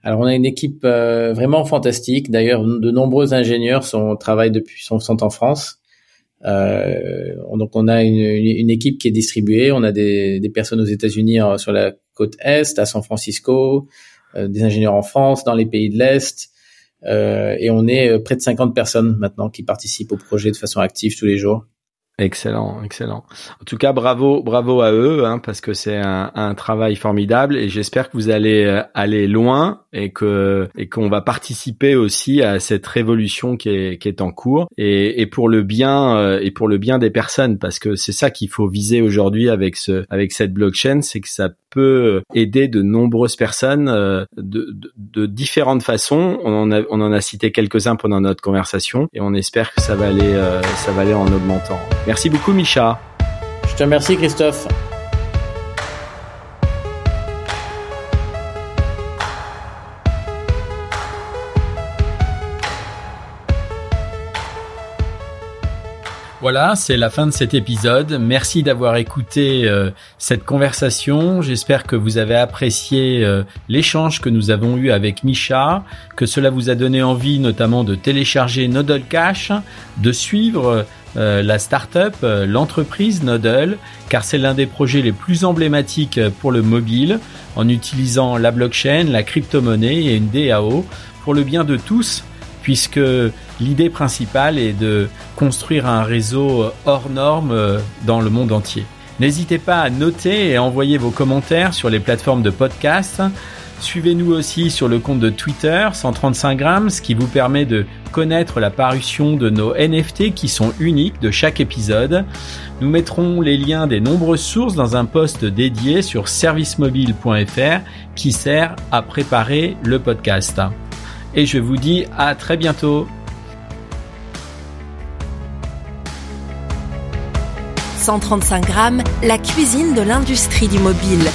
Alors, on a une équipe euh, vraiment fantastique. D'ailleurs, de nombreux ingénieurs sont travaillent depuis sont, sont en France. Euh, donc, on a une, une, équipe qui est distribuée. On a des, des personnes aux États-Unis sur la côte est, à San Francisco, des ingénieurs en France, dans les pays de l'Est. et on est près de 50 personnes maintenant qui participent au projet de façon active tous les jours. Excellent, excellent. En tout cas, bravo, bravo à eux, hein, parce que c'est un, un, travail formidable et j'espère que vous allez euh, aller loin et que et qu'on va participer aussi à cette révolution qui est qui est en cours et, et pour le bien euh, et pour le bien des personnes, parce que c'est ça qu'il faut viser aujourd'hui avec ce avec cette blockchain, c'est que ça peut aider de nombreuses personnes euh, de, de, de différentes façons. On en a on en a cité quelques uns pendant notre conversation et on espère que ça va aller ça va aller en augmentant. Merci beaucoup, Micha. Je te remercie, Christophe. Voilà, c'est la fin de cet épisode. Merci d'avoir écouté euh, cette conversation. J'espère que vous avez apprécié euh, l'échange que nous avons eu avec Micha, que cela vous a donné envie notamment de télécharger Nodal Cash, de suivre euh, la start-up, l'entreprise Nodal, car c'est l'un des projets les plus emblématiques pour le mobile, en utilisant la blockchain, la crypto-monnaie et une DAO pour le bien de tous puisque l'idée principale est de construire un réseau hors norme euh, dans le monde entier. N'hésitez pas à noter et envoyer vos commentaires sur les plateformes de podcast. Suivez-nous aussi sur le compte de Twitter 135 grammes, ce qui vous permet de connaître la parution de nos NFT qui sont uniques de chaque épisode. Nous mettrons les liens des nombreuses sources dans un post dédié sur servicemobile.fr qui sert à préparer le podcast et je vous dis à très bientôt. 135 grammes, la cuisine de l'industrie du mobile.